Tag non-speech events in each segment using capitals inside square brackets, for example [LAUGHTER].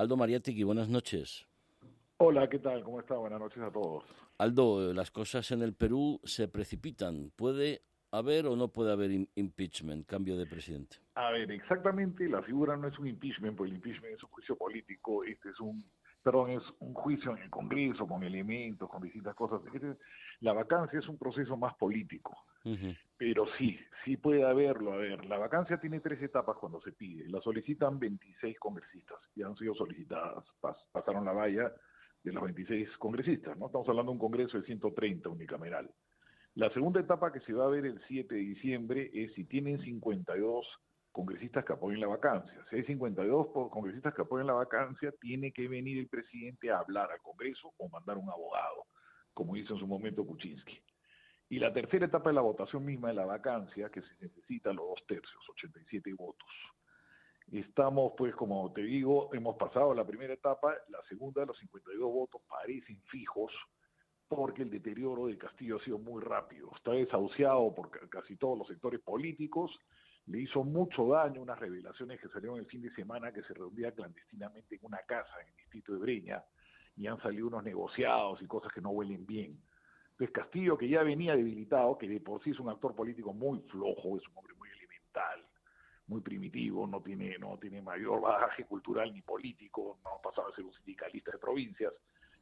Aldo Mariategui, buenas noches. Hola, ¿qué tal? ¿Cómo está? Buenas noches a todos. Aldo, las cosas en el Perú se precipitan. ¿Puede haber o no puede haber impeachment, cambio de presidente? A ver, exactamente, la figura no es un impeachment, porque el impeachment es un juicio político, este es un, perdón, es un juicio en el Congreso con elementos, con distintas cosas. La vacancia es un proceso más político, pero sí, sí puede haberlo. A ver, la vacancia tiene tres etapas cuando se pide. La solicitan 26 congresistas y han sido solicitadas, pasaron la valla de los 26 congresistas, ¿no? Estamos hablando de un congreso de 130 unicameral. La segunda etapa que se va a ver el 7 de diciembre es si tienen 52 congresistas que apoyen la vacancia. Si hay 52 congresistas que apoyen la vacancia, tiene que venir el presidente a hablar al Congreso o mandar un abogado, como hizo en su momento Kuczynski. Y la tercera etapa es la votación misma de la vacancia, que se necesita los dos tercios, 87 votos. Estamos, pues, como te digo, hemos pasado la primera etapa, la segunda, los 52 votos parecen fijos, porque el deterioro de Castillo ha sido muy rápido. Está desahuciado por casi todos los sectores políticos, le hizo mucho daño unas revelaciones que salieron el fin de semana que se reunía clandestinamente en una casa en el distrito de Breña y han salido unos negociados y cosas que no huelen bien. Entonces Castillo, que ya venía debilitado, que de por sí es un actor político muy flojo, es un hombre muy elemental, muy primitivo, no tiene, no tiene mayor bagaje cultural ni político, no ha a ser un sindicalista de provincias,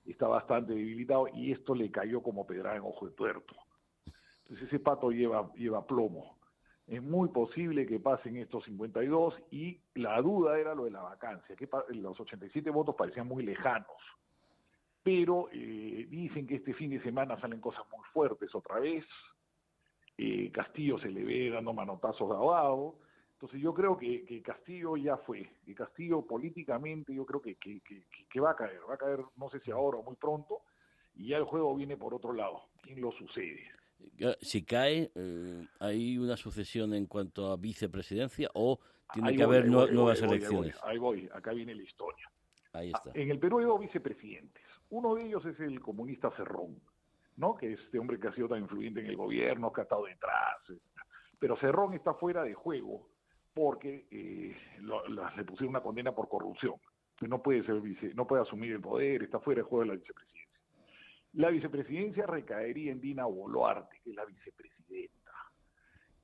está bastante debilitado y esto le cayó como pedrada en ojo de tuerto. Entonces ese pato lleva, lleva plomo es muy posible que pasen estos 52 y la duda era lo de la vacancia, que los 87 votos parecían muy lejanos, pero eh, dicen que este fin de semana salen cosas muy fuertes otra vez, eh, Castillo se le ve dando manotazos de abajo, entonces yo creo que, Castillo ya fue, Castillo políticamente yo creo que, que va a caer, va a caer no sé si ahora o muy pronto, y ya el juego viene por otro lado, ¿quién lo sucede? Si cae, eh, ¿hay una sucesión en cuanto a vicepresidencia o tiene que haber nuevas elecciones? Ahí voy, acá viene la historia. Ahí está. En el Perú hay dos vicepresidentes. Uno de ellos es el comunista Cerrón, ¿no? que es este hombre que ha sido tan influyente en el gobierno, que ha estado detrás. Pero Cerrón está fuera de juego porque eh, le pusieron una condena por corrupción. No puede, ser vice, no puede asumir el poder, está fuera de juego de la vicepresidencia. La vicepresidencia recaería en Dina Boluarte, que es la vicepresidenta.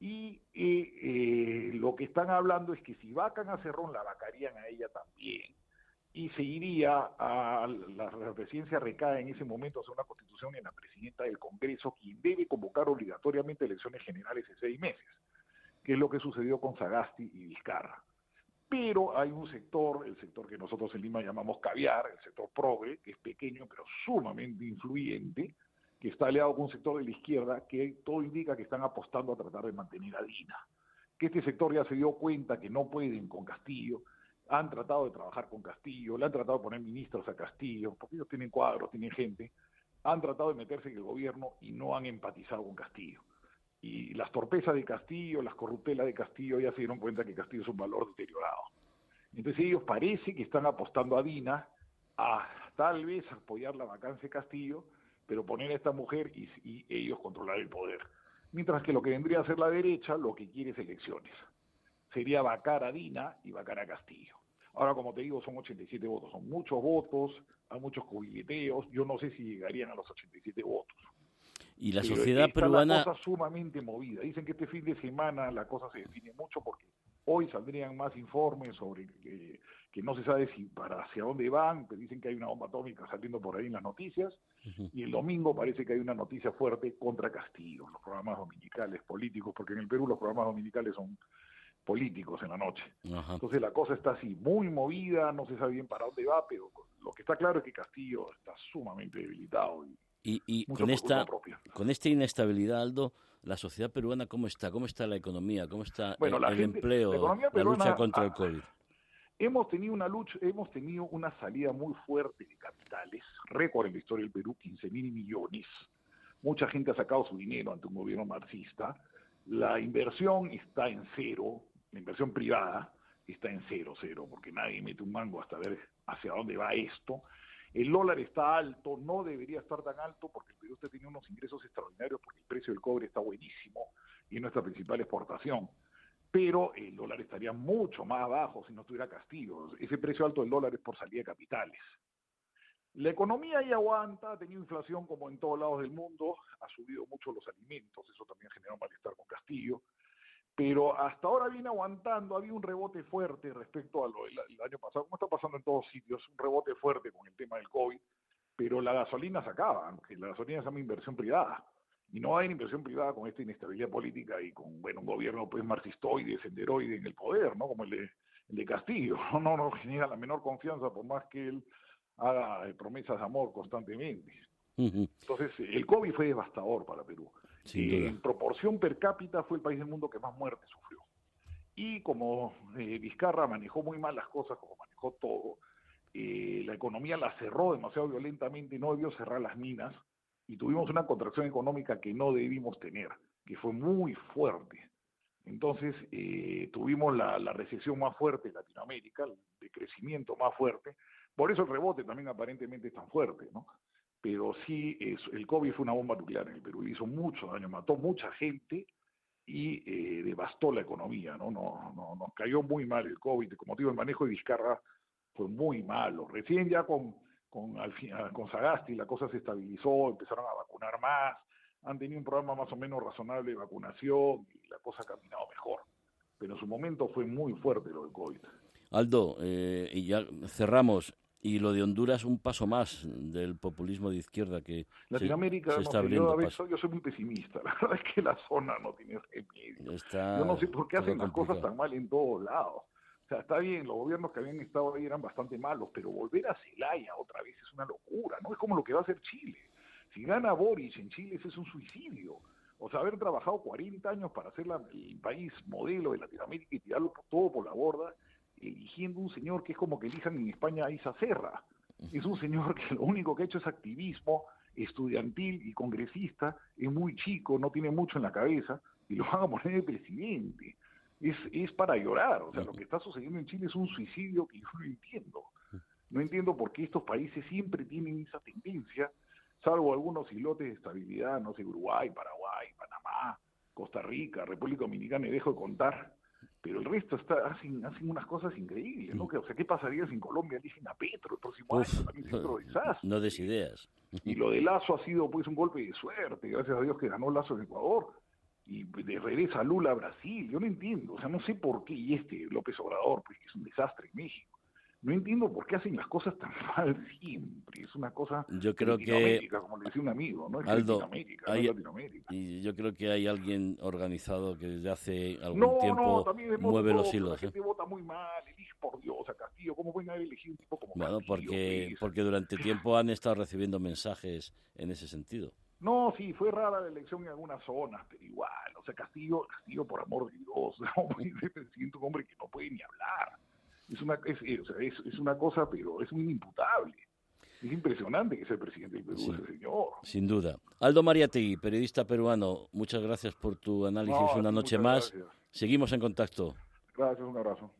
Y eh, lo que están hablando es que si vacan a Cerrón, la vacarían a ella también. Y se iría a la, presidencia recae en ese momento a una constitución en la presidenta del Congreso, quien debe convocar obligatoriamente elecciones generales en seis meses, que es lo que sucedió con Sagasti y Vizcarra pero hay un sector, el sector que nosotros en Lima llamamos caviar, el sector progre, que es pequeño pero sumamente influyente, que está aliado con un sector de la izquierda que todo indica que están apostando a tratar de mantener a Dina. Que este sector ya se dio cuenta que no pueden con Castillo, han tratado de trabajar con Castillo, le han tratado de poner ministros a Castillo, porque ellos tienen cuadros, tienen gente, han tratado de meterse en el gobierno y no han empatizado con Castillo y las torpezas de Castillo, las corruptelas de Castillo, ya se dieron cuenta que Castillo es un valor deteriorado. Entonces ellos parece que están apostando a Dina a tal vez apoyar la vacancia de Castillo, pero poner a esta mujer y, ellos controlar el poder. Mientras que lo que vendría a ser la derecha, lo que quiere es elecciones. Sería vacar a Dina y vacar a Castillo. Ahora, como te digo, son 87 votos, son muchos votos, hay muchos cubileteos, yo no sé si llegarían a los 87 votos. Y la sociedad peruana... La cosa sumamente movida. Dicen que este fin de semana la cosa se define mucho porque hoy saldrían más informes sobre que no se sabe si para hacia dónde van, pero dicen que hay una bomba atómica saliendo por ahí en las noticias, y el domingo parece que hay una noticia fuerte contra Castillo, los programas dominicales políticos, porque en el Perú los programas dominicales son políticos en la noche. Entonces la cosa está así, muy movida, no se sabe bien para dónde va, pero lo que está claro es que Castillo está sumamente debilitado y y, con esta con esta inestabilidad, Aldo, la sociedad peruana cómo está, cómo está la economía, cómo está el, empleo, la, lucha contra el COVID. Hemos tenido una lucha, hemos tenido una salida muy fuerte de capitales, récord en la historia del Perú, 15 mil millones. Mucha gente ha sacado su dinero ante un gobierno marxista. La inversión está en cero, la inversión privada está en cero, cero, porque nadie mete un mango hasta ver hacia dónde va esto. El dólar está alto, no debería estar tan alto porque el Perú está unos ingresos extraordinarios porque el precio del cobre está buenísimo y es nuestra principal exportación. pero el dólar estaría mucho más abajo si no tuviera Castillo. Ese precio alto del dólar es por salida de capitales. La economía ahí aguanta, ha tenido inflación como en todos lados del mundo, ha subido mucho los alimentos, eso también generó malestar con Castillo, pero hasta ahora viene aguantando, había un rebote fuerte respecto a lo del año pasado, como está pasando en todos sitios, un rebote fuerte con el tema del COVID, pero la gasolina se acaba, aunque la gasolina se llama inversión privada, y no hay inversión privada con esta inestabilidad política y con bueno un gobierno pues marxistoide, senderoide en el poder, ¿no? Como el de, el de Castillo, [LAUGHS] no, no genera la menor confianza por más que él haga eh, promesas de amor constantemente. Entonces, el COVID fue devastador para Perú. Eh, en proporción per cápita fue el país del mundo que más muertes sufrió. Y como eh, Vizcarra manejó muy mal las cosas, como manejó todo, la economía la cerró demasiado violentamente y no debió cerrar las minas, y tuvimos una contracción económica que no debimos tener, que fue muy fuerte. Entonces tuvimos la, la, recesión más fuerte de Latinoamérica, el decrecimiento más fuerte, por eso el rebote también aparentemente es tan fuerte, ¿no? Pero sí, el COVID fue una bomba nuclear en el Perú, hizo mucho daño, mató mucha gente y eh, devastó la economía, ¿no? No, no, Nos cayó muy mal el COVID, como digo, el manejo de Vizcarra fue muy malo. Recién ya con, con, con Sagasti la cosa se estabilizó, empezaron a vacunar más, han tenido un programa más o menos razonable de vacunación y la cosa ha caminado mejor. Pero en su momento fue muy fuerte lo del COVID. Aldo, eh, y ya cerramos. Y lo de Honduras, un paso más del populismo de izquierda que Latinoamérica, se, está abriendo. Yo, yo, soy muy pesimista. [LAUGHS] La verdad es que la zona no tiene remedio. yo no sé por qué hacen las cosas tan mal en todos lados. O sea, está bien, los gobiernos que habían estado ahí eran bastante malos, pero volver a Celaya otra vez es una locura, ¿no? Es como lo que va a hacer Chile. Si gana Boris en Chile, ese es un suicidio. O sea, haber trabajado 40 años para hacer el país modelo de Latinoamérica y tirarlo todo por la borda, eligiendo un señor que es como que elijan en España a Isa Serra. Es un señor que lo único que ha hecho es activismo estudiantil y congresista, es muy chico, no tiene mucho en la cabeza, y lo van a poner de presidente. Es, es para llorar, o sea, lo que está sucediendo en Chile es un suicidio que yo no entiendo. No entiendo por qué estos países siempre tienen esa tendencia, salvo algunos islotes de estabilidad, no sé, Uruguay, Paraguay, Panamá, Costa Rica, República Dominicana, y dejo de contar, pero el resto está, hacen, hacen unas cosas increíbles, ¿no? Mm. o sea, ¿qué pasaría si en Colombia eligen a Petro el próximo año? También desastre. No des ideas. Y lo de Lazo ha sido pues un golpe de suerte, gracias a Dios que ganó Lazo en Ecuador. Y de regresa Lula a Brasil, yo no entiendo, o sea, no sé por qué, y este López Obrador, pues que es un desastre en México no entiendo por qué hacen las cosas tan [LAUGHS] mal siempre. Es una cosa yo creo que como le decía un amigo, ¿no? Es Aldo, Latinoamérica, hay, Latinoamérica. Y yo creo que hay alguien organizado que desde hace algún tiempo mueve los hilos. La gente ¿eh? vota muy mal, elige por Dios a Castillo. ¿Cómo pueden haber elegido un tipo como bueno, porque, porque durante tiempo han estado recibiendo mensajes en ese sentido. No, sí, fue rara la elección en algunas zonas, pero igual, o sea, Castillo, Castillo por amor de Dios, [LAUGHS] [LAUGHS] siento un hombre que no puede ni hablar es una, es, es, es, una cosa, pero es muy imputable. Es impresionante que sea el presidente del Perú, ese señor. Sin duda. Aldo Mariategui, periodista peruano, muchas gracias por tu análisis una noche más. Seguimos en contacto. Gracias, un abrazo.